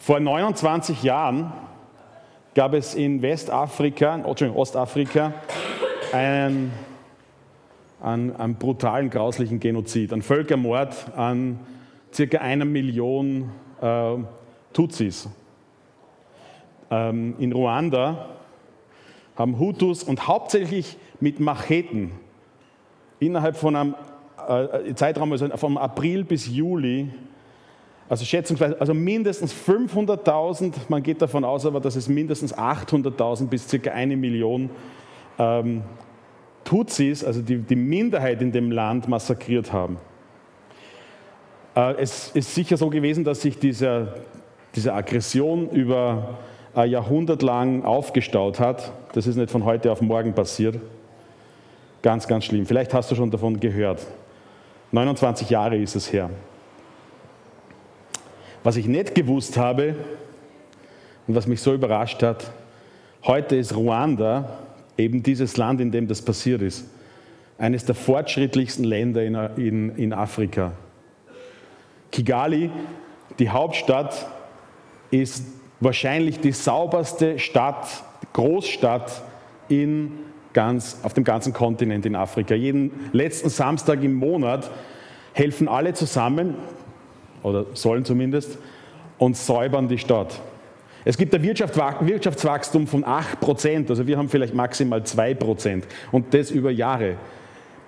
Vor 29 Jahren gab es in Westafrika, Entschuldigung, Ostafrika, einen, einen, einen brutalen, grauslichen Genozid, einen Völkermord an circa einer Million äh, Tutsis. Ähm, in Ruanda haben Hutus und hauptsächlich mit Macheten innerhalb von einem äh, Zeitraum, also vom April bis Juli, also schätzungsweise, also mindestens 500.000, man geht davon aus aber, dass es mindestens 800.000 bis circa eine Million ähm, Tutsis, also die, die Minderheit in dem Land, massakriert haben. Äh, es ist sicher so gewesen, dass sich diese, diese Aggression über ein Jahrhundert lang aufgestaut hat. Das ist nicht von heute auf morgen passiert. Ganz, ganz schlimm. Vielleicht hast du schon davon gehört. 29 Jahre ist es her. Was ich nicht gewusst habe und was mich so überrascht hat, heute ist Ruanda, eben dieses Land, in dem das passiert ist, eines der fortschrittlichsten Länder in, in, in Afrika. Kigali, die Hauptstadt, ist wahrscheinlich die sauberste Stadt, Großstadt in ganz, auf dem ganzen Kontinent in Afrika. Jeden letzten Samstag im Monat helfen alle zusammen, oder sollen zumindest, und säubern die Stadt. Es gibt ein Wirtschaftswachstum von 8 Prozent, also wir haben vielleicht maximal 2 Prozent und das über Jahre.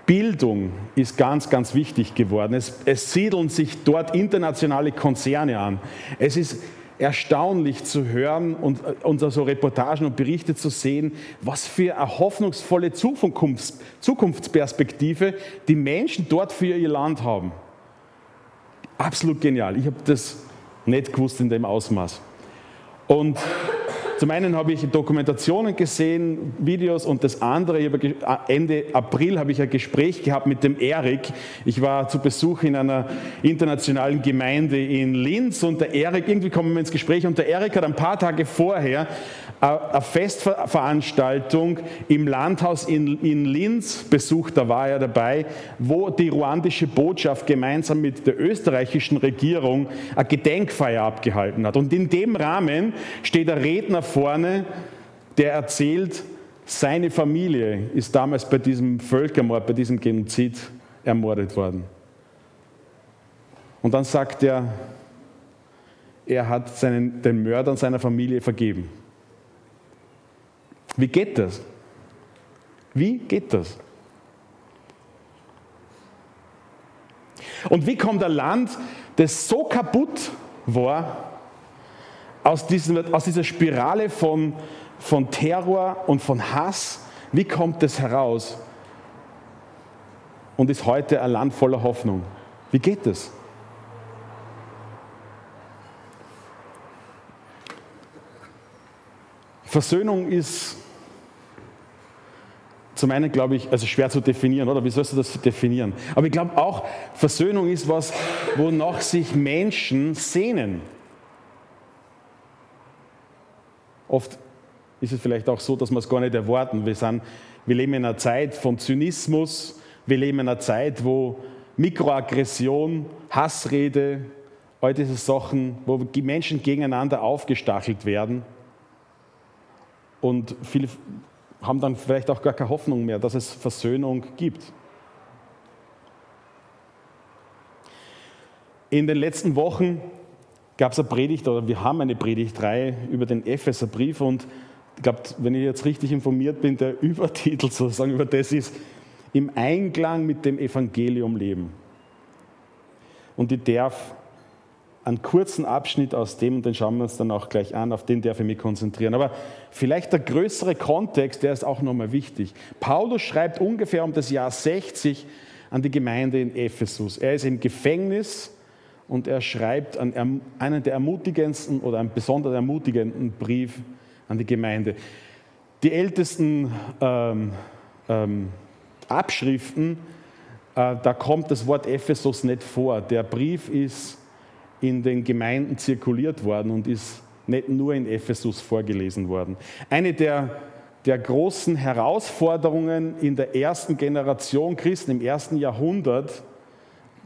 Bildung ist ganz, ganz wichtig geworden. Es, es siedeln sich dort internationale Konzerne an. Es ist erstaunlich zu hören und, und so Reportagen und Berichte zu sehen, was für eine hoffnungsvolle Zukunfts, Zukunftsperspektive die Menschen dort für ihr Land haben. Absolut genial. Ich habe das nicht gewusst in dem Ausmaß. Und zum einen habe ich Dokumentationen gesehen, Videos und das andere, Ende April habe ich ein Gespräch gehabt mit dem Erik. Ich war zu Besuch in einer internationalen Gemeinde in Linz und der Erik, irgendwie kommen wir ins Gespräch und der Erik hat ein paar Tage vorher eine Festveranstaltung im Landhaus in, in Linz besucht, da war er dabei, wo die ruandische Botschaft gemeinsam mit der österreichischen Regierung eine Gedenkfeier abgehalten hat. Und in dem Rahmen steht der Redner vorne, der erzählt, seine Familie ist damals bei diesem Völkermord, bei diesem Genozid ermordet worden. Und dann sagt er, er hat seinen, den Mördern seiner Familie vergeben. Wie geht das? Wie geht das? Und wie kommt ein Land, das so kaputt war, aus, diesem, aus dieser Spirale von, von Terror und von Hass, wie kommt es heraus und ist heute ein Land voller Hoffnung? Wie geht das? Versöhnung ist zum einen glaube ich, also schwer zu definieren, oder? Wie sollst du das definieren? Aber ich glaube auch, Versöhnung ist was, wonach sich Menschen sehnen. Oft ist es vielleicht auch so, dass wir es gar nicht erwarten. Wir, sind, wir leben in einer Zeit von Zynismus, wir leben in einer Zeit, wo Mikroaggression, Hassrede, all diese Sachen, wo die Menschen gegeneinander aufgestachelt werden. Und viele haben dann vielleicht auch gar keine Hoffnung mehr, dass es Versöhnung gibt. In den letzten Wochen gab es eine Predigt, oder wir haben eine Predigtreihe über den Epheserbrief und ich glaube, wenn ich jetzt richtig informiert bin, der Übertitel sozusagen über das ist, im Einklang mit dem Evangelium leben. Und ich darf einen kurzen Abschnitt aus dem, und den schauen wir uns dann auch gleich an, auf den darf ich mich konzentrieren. Aber vielleicht der größere Kontext, der ist auch nochmal wichtig. Paulus schreibt ungefähr um das Jahr 60 an die Gemeinde in Ephesus. Er ist im Gefängnis und er schreibt einen der ermutigendsten oder einen besonders ermutigenden Brief an die Gemeinde. Die ältesten ähm, ähm, Abschriften, äh, da kommt das Wort Ephesus nicht vor. Der Brief ist in den Gemeinden zirkuliert worden und ist nicht nur in Ephesus vorgelesen worden. Eine der, der großen Herausforderungen in der ersten Generation Christen, im ersten Jahrhundert,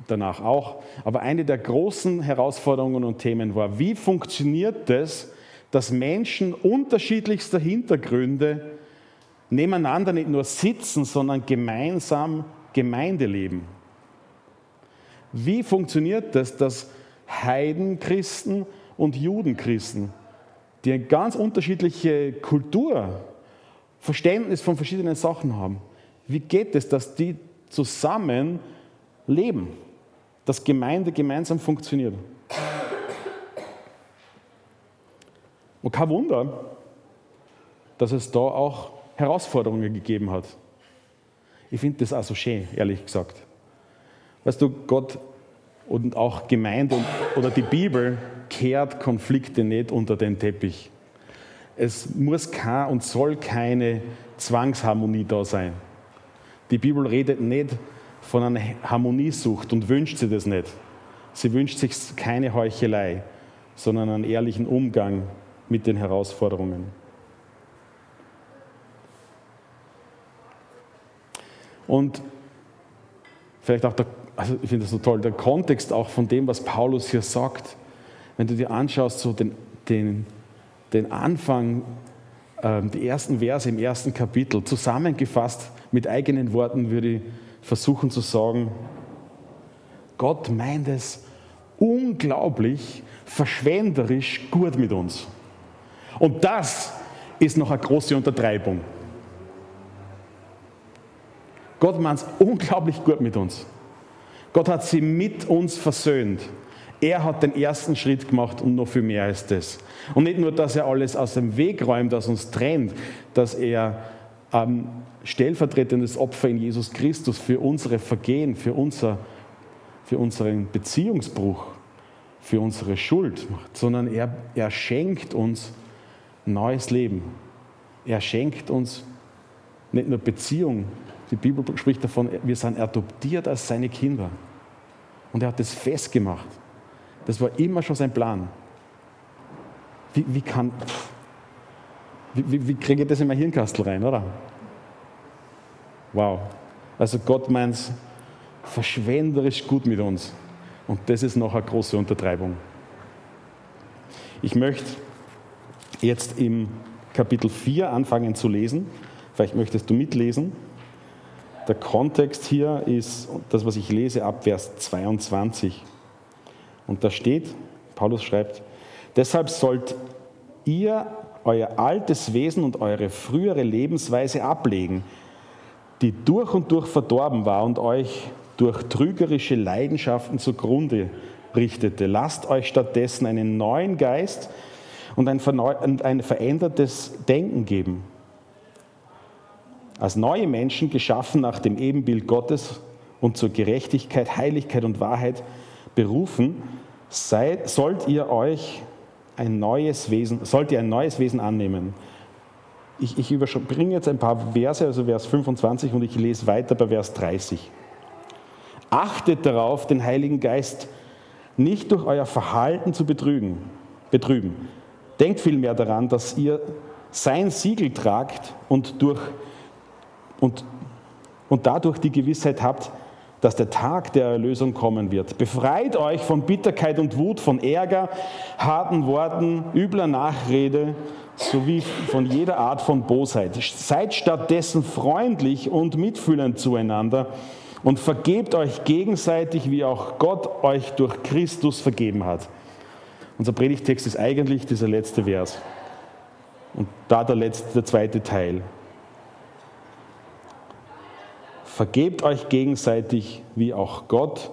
danach auch. Aber eine der großen Herausforderungen und Themen war, wie funktioniert es, dass Menschen unterschiedlichster Hintergründe nebeneinander nicht nur sitzen, sondern gemeinsam Gemeinde leben? Wie funktioniert das, dass Heidenchristen und Judenchristen, die eine ganz unterschiedliche Kultur, Verständnis von verschiedenen Sachen haben, wie geht es, dass die zusammen leben? dass Gemeinde gemeinsam funktioniert. Und kein Wunder, dass es da auch Herausforderungen gegeben hat. Ich finde das auch so schön, ehrlich gesagt. Weißt du, Gott und auch Gemeinde oder die Bibel kehrt Konflikte nicht unter den Teppich. Es muss kein und soll keine Zwangsharmonie da sein. Die Bibel redet nicht von einer Harmoniesucht und wünscht sie das nicht. Sie wünscht sich keine Heuchelei, sondern einen ehrlichen Umgang mit den Herausforderungen. Und vielleicht auch, der, also ich finde das so toll, der Kontext auch von dem, was Paulus hier sagt, wenn du dir anschaust, so den, den, den Anfang, äh, die ersten Verse im ersten Kapitel, zusammengefasst mit eigenen Worten würde ich versuchen zu sagen, Gott meint es unglaublich verschwenderisch gut mit uns. Und das ist noch eine große Untertreibung. Gott meint es unglaublich gut mit uns. Gott hat sie mit uns versöhnt. Er hat den ersten Schritt gemacht und noch viel mehr als das. Und nicht nur, dass er alles aus dem Weg räumt, das uns trennt, dass er ähm, stellvertretendes Opfer in Jesus Christus für unsere Vergehen, für, unser, für unseren Beziehungsbruch, für unsere Schuld macht, sondern er, er schenkt uns neues Leben. Er schenkt uns nicht nur Beziehung, die Bibel spricht davon, wir sind adoptiert als seine Kinder. Und er hat das festgemacht. Das war immer schon sein Plan. Wie, wie kann, wie, wie, wie kriege ich das in mein Hirnkastel rein, oder? Wow. Also Gott meint es verschwenderisch gut mit uns. Und das ist noch eine große Untertreibung. Ich möchte jetzt im Kapitel 4 anfangen zu lesen. Vielleicht möchtest du mitlesen. Der Kontext hier ist das, was ich lese, ab Vers 22. Und da steht, Paulus schreibt, deshalb sollt ihr euer altes Wesen und eure frühere Lebensweise ablegen, die durch und durch verdorben war und euch durch trügerische Leidenschaften zugrunde richtete. Lasst euch stattdessen einen neuen Geist und ein, verändertes Denken geben. Als neue Menschen geschaffen nach dem Ebenbild Gottes und zur Gerechtigkeit, Heiligkeit und Wahrheit berufen, seid, sollt ihr euch ein neues Wesen, sollt ihr ein neues Wesen annehmen. Ich, ich überspringe jetzt ein paar Verse, also Vers 25 und ich lese weiter bei Vers 30. Achtet darauf, den Heiligen Geist nicht durch euer Verhalten zu betrügen, betrüben. Denkt vielmehr daran, dass ihr sein Siegel tragt und, durch, und, und dadurch die Gewissheit habt, dass der Tag der Erlösung kommen wird. Befreit euch von Bitterkeit und Wut, von Ärger, harten Worten, übler Nachrede sowie von jeder Art von Bosheit. Seid stattdessen freundlich und mitfühlend zueinander und vergebt euch gegenseitig, wie auch Gott euch durch Christus vergeben hat. Unser Predigtext ist eigentlich dieser letzte Vers. Und da der letzte, der zweite Teil. Vergebt euch gegenseitig, wie auch Gott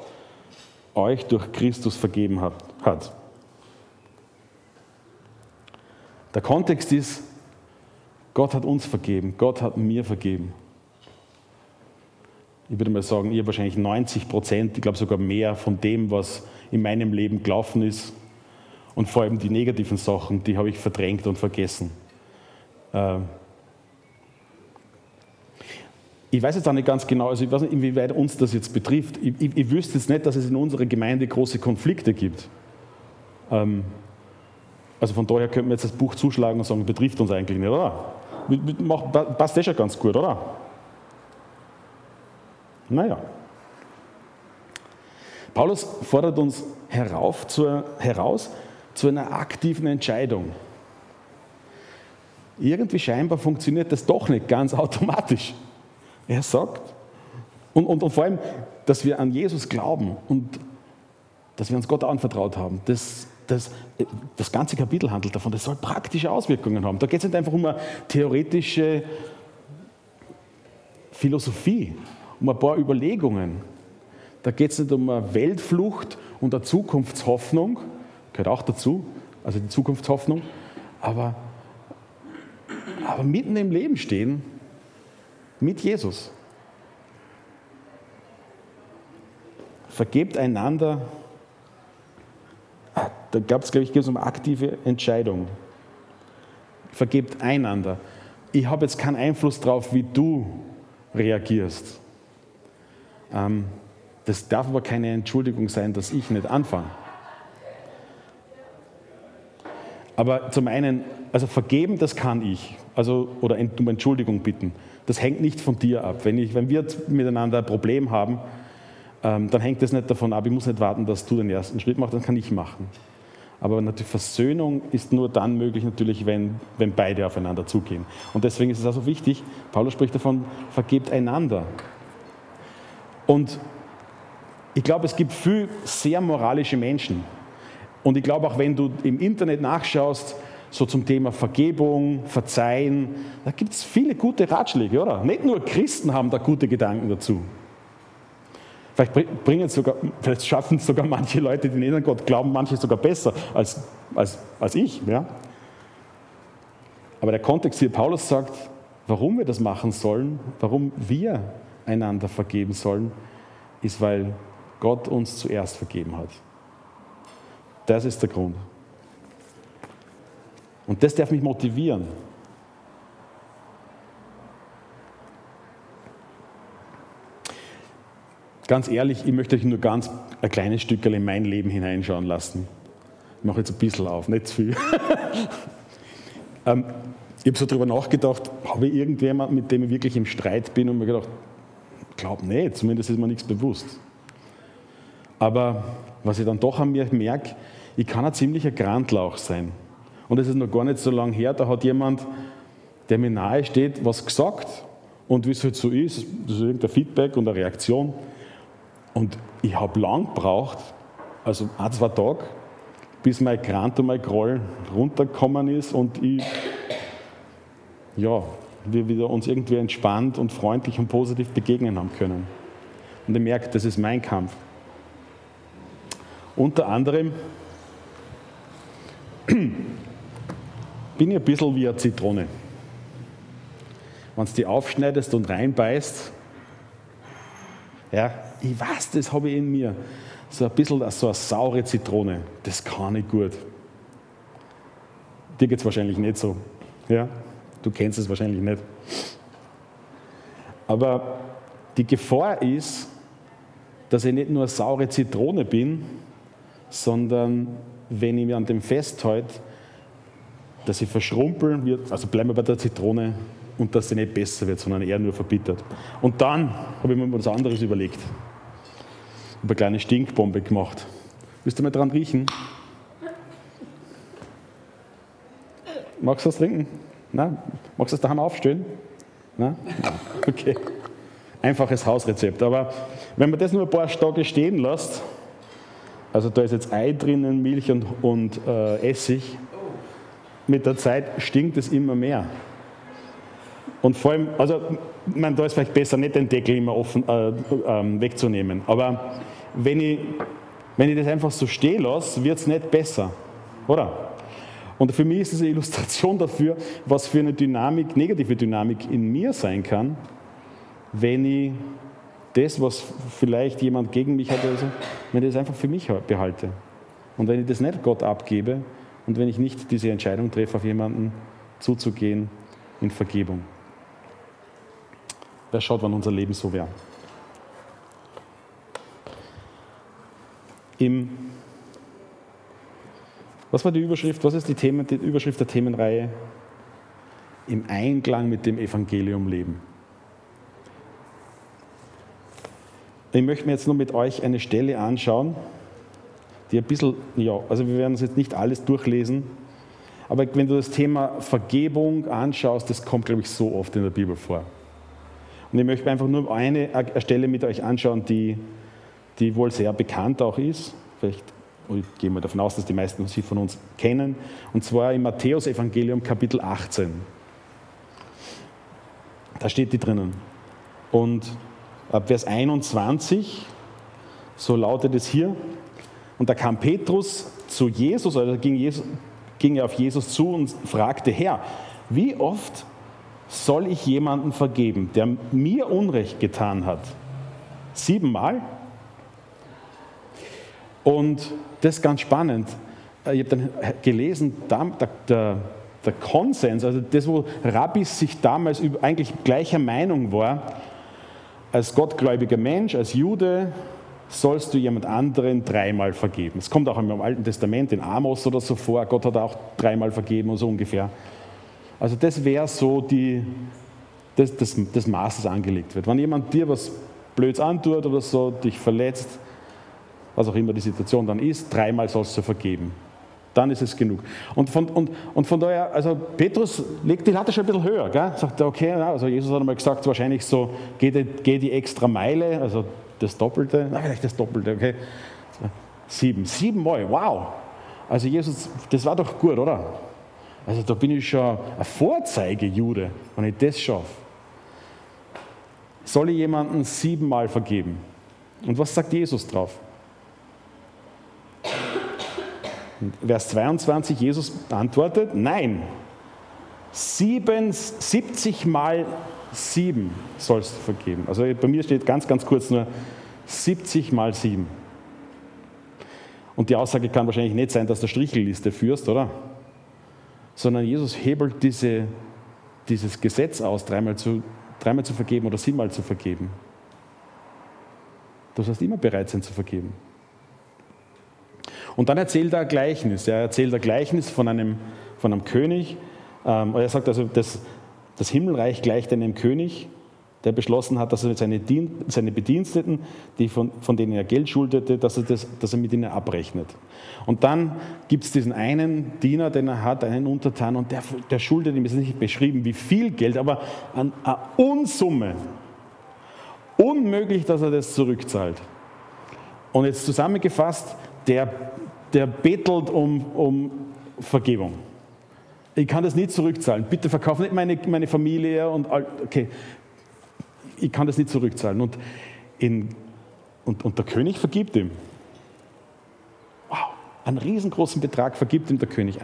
euch durch Christus vergeben hat. Der Kontext ist, Gott hat uns vergeben, Gott hat mir vergeben. Ich würde mal sagen, ihr wahrscheinlich 90 Prozent, ich glaube sogar mehr von dem, was in meinem Leben gelaufen ist. Und vor allem die negativen Sachen, die habe ich verdrängt und vergessen. Äh, ich weiß jetzt auch nicht ganz genau, also ich weiß nicht, inwieweit uns das jetzt betrifft. Ich, ich, ich wüsste jetzt nicht, dass es in unserer Gemeinde große Konflikte gibt. Ähm, also von daher könnten wir jetzt das Buch zuschlagen und sagen, betrifft uns eigentlich nicht, oder? passt das schon ganz gut, oder? Naja. Paulus fordert uns herauf zur, heraus zu einer aktiven Entscheidung. Irgendwie scheinbar funktioniert das doch nicht ganz automatisch. Er sagt, und, und, und vor allem, dass wir an Jesus glauben und dass wir uns Gott anvertraut haben, das, das, das ganze Kapitel handelt davon, das soll praktische Auswirkungen haben. Da geht es nicht einfach um eine theoretische Philosophie, um ein paar Überlegungen. Da geht es nicht um eine Weltflucht und eine Zukunftshoffnung, gehört auch dazu, also die Zukunftshoffnung, aber, aber mitten im Leben stehen mit Jesus. Vergebt einander. Da gab es, glaube ich, um aktive Entscheidung. Vergebt einander. Ich habe jetzt keinen Einfluss darauf, wie du reagierst. Ähm, das darf aber keine Entschuldigung sein, dass ich nicht anfange. Aber zum einen, also vergeben, das kann ich. Also, oder um Entschuldigung bitten. Das hängt nicht von dir ab. Wenn, ich, wenn wir miteinander ein Problem haben, ähm, dann hängt das nicht davon ab. Ich muss nicht warten, dass du den ersten Schritt machst, dann kann ich machen. Aber natürlich Versöhnung ist nur dann möglich, natürlich, wenn, wenn beide aufeinander zugehen. Und deswegen ist es also wichtig, Paulus spricht davon, vergebt einander. Und ich glaube, es gibt viele sehr moralische Menschen. Und ich glaube auch, wenn du im Internet nachschaust, so zum Thema Vergebung, Verzeihen, da gibt es viele gute Ratschläge, oder? Nicht nur Christen haben da gute Gedanken dazu. Vielleicht, bringen sogar, vielleicht schaffen es sogar manche Leute, die nicht an Gott glauben, manche sogar besser als, als, als ich. Ja? Aber der Kontext hier, Paulus sagt, warum wir das machen sollen, warum wir einander vergeben sollen, ist, weil Gott uns zuerst vergeben hat. Das ist der Grund. Und das darf mich motivieren. Ganz ehrlich, ich möchte euch nur ganz ein kleines Stück in mein Leben hineinschauen lassen. Ich mache jetzt ein bisschen auf, nicht zu viel. ähm, ich habe so darüber nachgedacht, habe ich irgendjemand, mit dem ich wirklich im Streit bin und mir gedacht, ich glaube nicht, zumindest ist mir nichts bewusst. Aber was ich dann doch an mir merke, ich kann ein ziemlicher Grandlauch sein. Und es ist noch gar nicht so lange her, da hat jemand, der mir nahe steht, was gesagt. Und wie es halt so ist, das ist irgendein Feedback und eine Reaktion. Und ich habe lang gebraucht, also ein, zwei Tage, bis mein Grant und mein Groll runtergekommen ist und ich, ja, wir wieder uns irgendwie entspannt und freundlich und positiv begegnen haben können. Und ich merke, das ist mein Kampf. Unter anderem bin ich ein bisschen wie eine Zitrone. Wenn du die aufschneidest und reinbeißt, ja, ich weiß, das habe ich in mir. So ein bisschen so eine saure Zitrone, das kann ich gut. Dir geht es wahrscheinlich nicht so. Ja? Du kennst es wahrscheinlich nicht. Aber die Gefahr ist, dass ich nicht nur eine saure Zitrone bin, sondern wenn ich mir an dem festhalte, dass ich verschrumpeln wird, also bleiben wir bei der Zitrone, und dass sie nicht besser wird, sondern eher nur verbittert. Und dann habe ich mir was anderes überlegt. Ich habe eine kleine Stinkbombe gemacht. Willst du mal dran riechen? Magst du was trinken? Nein? Magst du das daheim aufstellen? Nein? Okay. Einfaches Hausrezept. Aber wenn man das nur ein paar Tage stehen lässt, also da ist jetzt Ei drinnen, Milch und, und äh, Essig, mit der Zeit stinkt es immer mehr. Und vor allem, also man, da ist vielleicht besser, nicht den Deckel immer offen, äh, äh, wegzunehmen. Aber wenn ich, wenn ich das einfach so stehen lasse, wird es nicht besser. Oder? Und für mich ist es eine Illustration dafür, was für eine Dynamik, negative Dynamik in mir sein kann, wenn ich das, was vielleicht jemand gegen mich hat, also, wenn ich das einfach für mich behalte. Und wenn ich das nicht Gott abgebe und wenn ich nicht diese Entscheidung treffe, auf jemanden zuzugehen in Vergebung. Wer schaut, wann unser Leben so wäre? Im was war die Überschrift? Was ist die, Themen, die Überschrift der Themenreihe? Im Einklang mit dem Evangelium leben. Ich möchte mir jetzt nur mit euch eine Stelle anschauen, die ein bisschen, ja, also wir werden uns jetzt nicht alles durchlesen, aber wenn du das Thema Vergebung anschaust, das kommt, glaube ich, so oft in der Bibel vor. Und ich möchte einfach nur eine Stelle mit euch anschauen, die, die wohl sehr bekannt auch ist. Vielleicht ich gehe mal davon aus, dass die meisten von uns kennen. Und zwar im Matthäus-Evangelium, Kapitel 18. Da steht die drinnen. Und ab Vers 21, so lautet es hier, und da kam Petrus zu Jesus, oder ging, Jesus, ging er auf Jesus zu und fragte, Herr, wie oft soll ich jemanden vergeben, der mir Unrecht getan hat? Siebenmal? Und das ist ganz spannend. Ich habe dann gelesen, der, der, Konsens, also das, wo Rabbis sich damals eigentlich gleicher Meinung war, als gottgläubiger Mensch, als Jude, sollst du jemand anderen dreimal vergeben. Es kommt auch im Alten Testament, in Amos oder so vor, Gott hat auch dreimal vergeben und so ungefähr. Also das wäre so die, das, das, das Maß, das angelegt wird. Wenn jemand dir was Blöds antut oder so, dich verletzt, was auch immer die Situation dann ist, dreimal sollst du vergeben. Dann ist es genug. Und von, und, und von daher, also Petrus legt die Latte schon ein bisschen höher. Gell? Sagt, okay, also Jesus hat einmal gesagt, wahrscheinlich so, geh die, geh die extra Meile, also das Doppelte, na, vielleicht das Doppelte, okay. Sieben, sieben Mal, wow. Also Jesus, das war doch gut, oder? Also da bin ich schon ein Vorzeige-Jude, wenn ich das schaffe. Soll ich jemanden siebenmal vergeben? Und was sagt Jesus drauf? Vers 22, Jesus antwortet, nein, 70 mal 7 sollst du vergeben. Also bei mir steht ganz, ganz kurz nur 70 mal 7. Und die Aussage kann wahrscheinlich nicht sein, dass du Strichelliste führst, oder? Sondern Jesus hebelt diese, dieses Gesetz aus, dreimal zu, dreimal zu vergeben oder siebenmal zu vergeben. Du sollst immer bereit sein zu vergeben. Und dann erzählt er ein Gleichnis. Er erzählt ein Gleichnis von einem, von einem König. Ähm, er sagt also, das, das Himmelreich gleicht einem König, der beschlossen hat, dass er seine, Dien seine Bediensteten, die von, von, denen er Geld schuldete, dass er, das, dass er mit ihnen abrechnet. Und dann gibt es diesen einen Diener, den er hat, einen Untertan, und der, der schuldet ihm, ist nicht beschrieben, wie viel Geld, aber an eine Unsumme. Unmöglich, dass er das zurückzahlt. Und jetzt zusammengefasst, der, der bettelt um, um Vergebung. Ich kann das nicht zurückzahlen. Bitte verkauf nicht meine, meine Familie und all, okay. Ich kann das nicht zurückzahlen. Und, in, und, und der König vergibt ihm. Wow, einen riesengroßen Betrag vergibt ihm der König.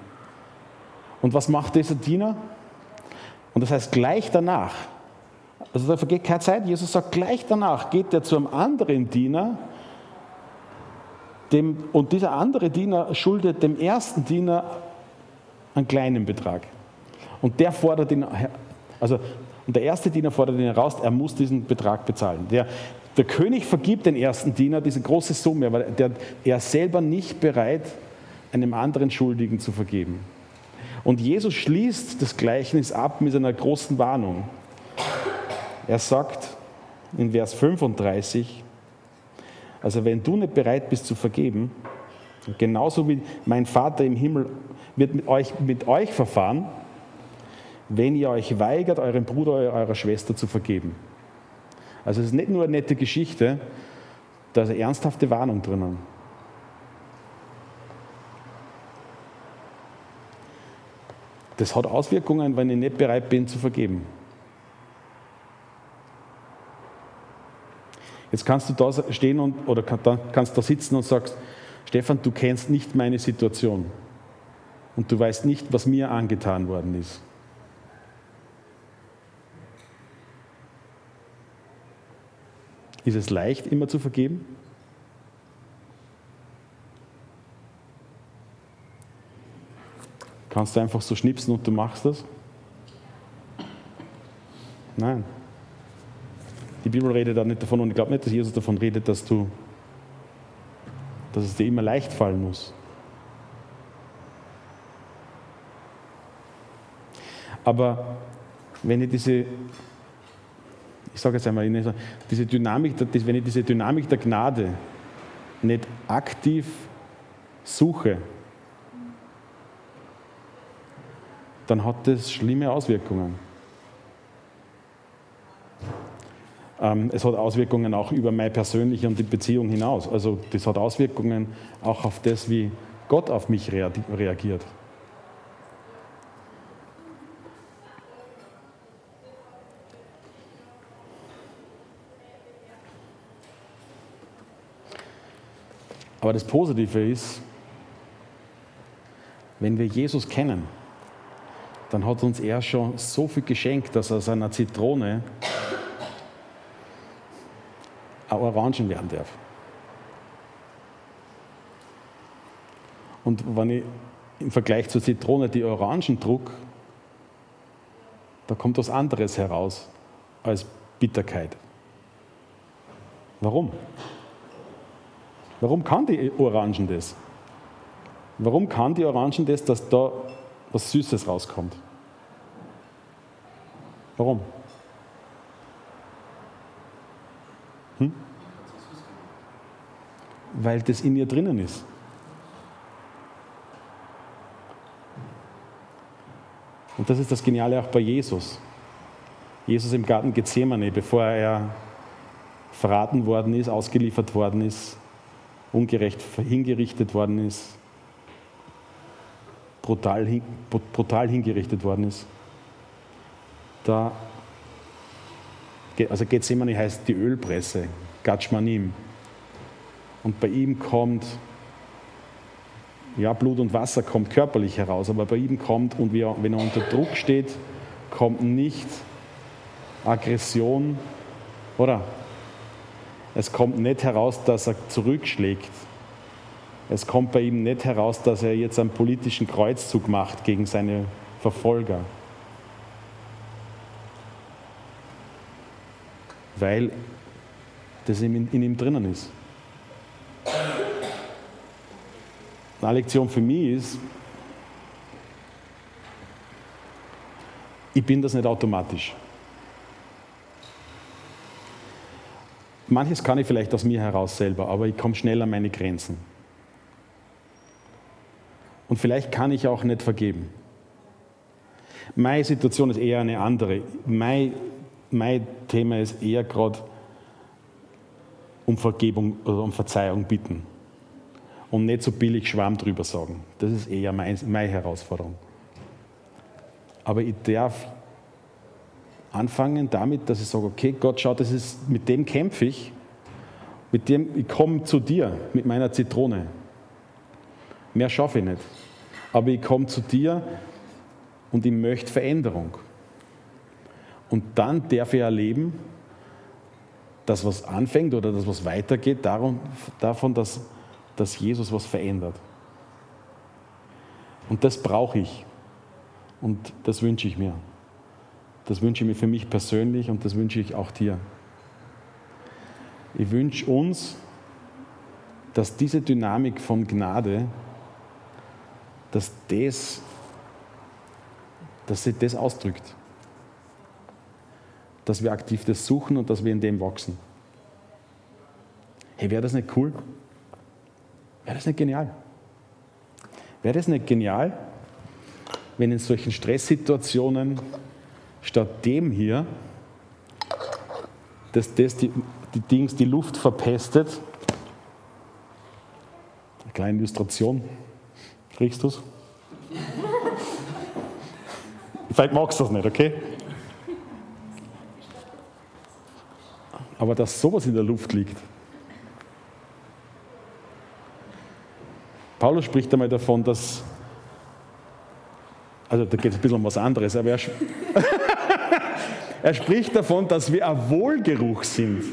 Und was macht dieser Diener? Und das heißt, gleich danach, also da vergeht keine Zeit, Jesus sagt, gleich danach geht er zu einem anderen Diener dem, und dieser andere Diener schuldet dem ersten Diener einen kleinen Betrag. Und der fordert ihn, also und der erste Diener fordert ihn heraus, er muss diesen Betrag bezahlen. Der, der König vergibt den ersten Diener diese große Summe, weil der, er selber nicht bereit, einem anderen Schuldigen zu vergeben. Und Jesus schließt das Gleichnis ab mit einer großen Warnung. Er sagt in Vers 35, also wenn du nicht bereit bist zu vergeben, genauso wie mein Vater im Himmel wird mit euch, mit euch verfahren, wenn ihr euch weigert, eurem Bruder oder eurer Schwester zu vergeben. Also es ist nicht nur eine nette Geschichte, da ist eine ernsthafte Warnung drinnen. Das hat Auswirkungen, wenn ich nicht bereit bin zu vergeben. Jetzt kannst du da stehen und, oder kannst da sitzen und sagst, Stefan, du kennst nicht meine Situation und du weißt nicht, was mir angetan worden ist. Ist es leicht, immer zu vergeben? Kannst du einfach so schnipsen und du machst das? Nein. Die Bibel redet da nicht davon und ich glaube nicht, dass Jesus davon redet, dass du, dass es dir immer leicht fallen muss. Aber wenn ich diese, ich sage jetzt einmal, diese Dynamik, wenn ich diese Dynamik der Gnade nicht aktiv suche, dann hat das schlimme Auswirkungen. Ähm, es hat Auswirkungen auch über meine persönliche und die Beziehung hinaus. Also das hat Auswirkungen auch auf das, wie Gott auf mich reagiert. Aber das Positive ist, wenn wir Jesus kennen, dann hat uns er schon so viel geschenkt, dass aus einer Zitrone auch Orangen werden darf. Und wenn ich im Vergleich zur Zitrone die Orangen druck, da kommt was anderes heraus als Bitterkeit. Warum? Warum kann die Orangen das? Warum kann die Orangen das, dass da was Süßes rauskommt? Warum? Hm? Weil das in ihr drinnen ist. Und das ist das Geniale auch bei Jesus. Jesus im Garten Gethsemane, bevor er verraten worden ist, ausgeliefert worden ist, ungerecht hingerichtet worden ist, brutal, brutal hingerichtet worden ist. Da, also Gethsemane heißt die Ölpresse, Gatschmanim. Und bei ihm kommt, ja, Blut und Wasser kommt körperlich heraus, aber bei ihm kommt, und wenn er unter Druck steht, kommt nicht Aggression, oder? Es kommt nicht heraus, dass er zurückschlägt. Es kommt bei ihm nicht heraus, dass er jetzt einen politischen Kreuzzug macht gegen seine Verfolger. Weil das in, ihm drinnen ist. Eine Lektion für mich ist, ich bin das nicht automatisch. Manches kann ich vielleicht aus mir heraus selber, aber ich komme schnell an meine Grenzen. Und vielleicht kann ich auch nicht vergeben. Meine Situation ist eher eine andere. Mein, mein Thema ist eher gerade um Vergebung oder um Verzeihung bitten. Und nicht so billig Schwamm drüber sagen. Das ist eher mein, meine Herausforderung. Aber ich darf anfangen damit, dass ich sage, okay, Gott, schau, das ist, mit dem kämpfe ich, mit dem, ich komme zu dir mit meiner Zitrone. Mehr schaffe ich nicht. Aber ich komme zu dir und ich möchte Veränderung. Und dann darf ich erleben, dass was anfängt oder dass was weitergeht, darum, davon, dass, dass Jesus was verändert. Und das brauche ich. Und das wünsche ich mir. Das wünsche ich mir für mich persönlich und das wünsche ich auch dir. Ich wünsche uns, dass diese Dynamik von Gnade, dass das, dass sie das ausdrückt. Dass wir aktiv das suchen und dass wir in dem wachsen. Hey, wäre das nicht cool? Wäre das nicht genial? Wäre das nicht genial, wenn in solchen Stresssituationen statt dem hier, dass das die, die Dings die Luft verpestet. Eine kleine Illustration. Kriegst du es? Vielleicht magst du das nicht, okay? Aber dass sowas in der Luft liegt. Paulus spricht einmal davon, dass also da geht es ein bisschen um was anderes, aber er, er spricht davon, dass wir ein Wohlgeruch sind.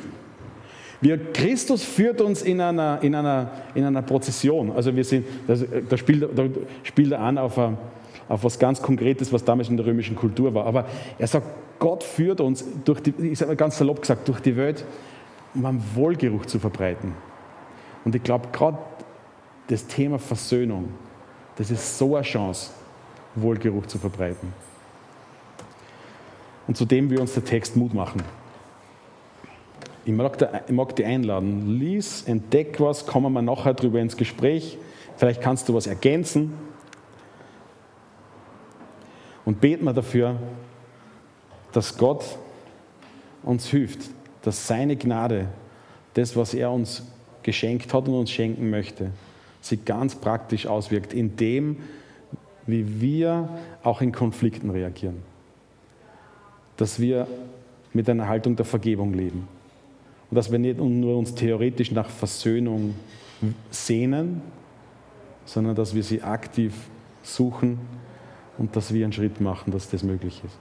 Wir, Christus führt uns in einer, in, einer, in einer Prozession. Also wir sind, das, da, spielt, da spielt er an auf, ein, auf was ganz Konkretes, was damals in der römischen Kultur war. Aber er sagt, Gott führt uns durch die, ich sage mal ganz salopp gesagt, durch die Welt, um einen Wohlgeruch zu verbreiten. Und ich glaube, gerade das Thema Versöhnung, das ist so eine Chance. Wohlgeruch zu verbreiten. Und zudem will uns der Text Mut machen. Ich mag, ich mag dich einladen. Lies, entdeck was, kommen wir nachher drüber ins Gespräch. Vielleicht kannst du was ergänzen. Und beten wir dafür, dass Gott uns hilft, dass seine Gnade, das, was er uns geschenkt hat und uns schenken möchte, sich ganz praktisch auswirkt in dem, wie wir auch in Konflikten reagieren. Dass wir mit einer Haltung der Vergebung leben. Und dass wir nicht nur uns theoretisch nach Versöhnung sehnen, sondern dass wir sie aktiv suchen und dass wir einen Schritt machen, dass das möglich ist.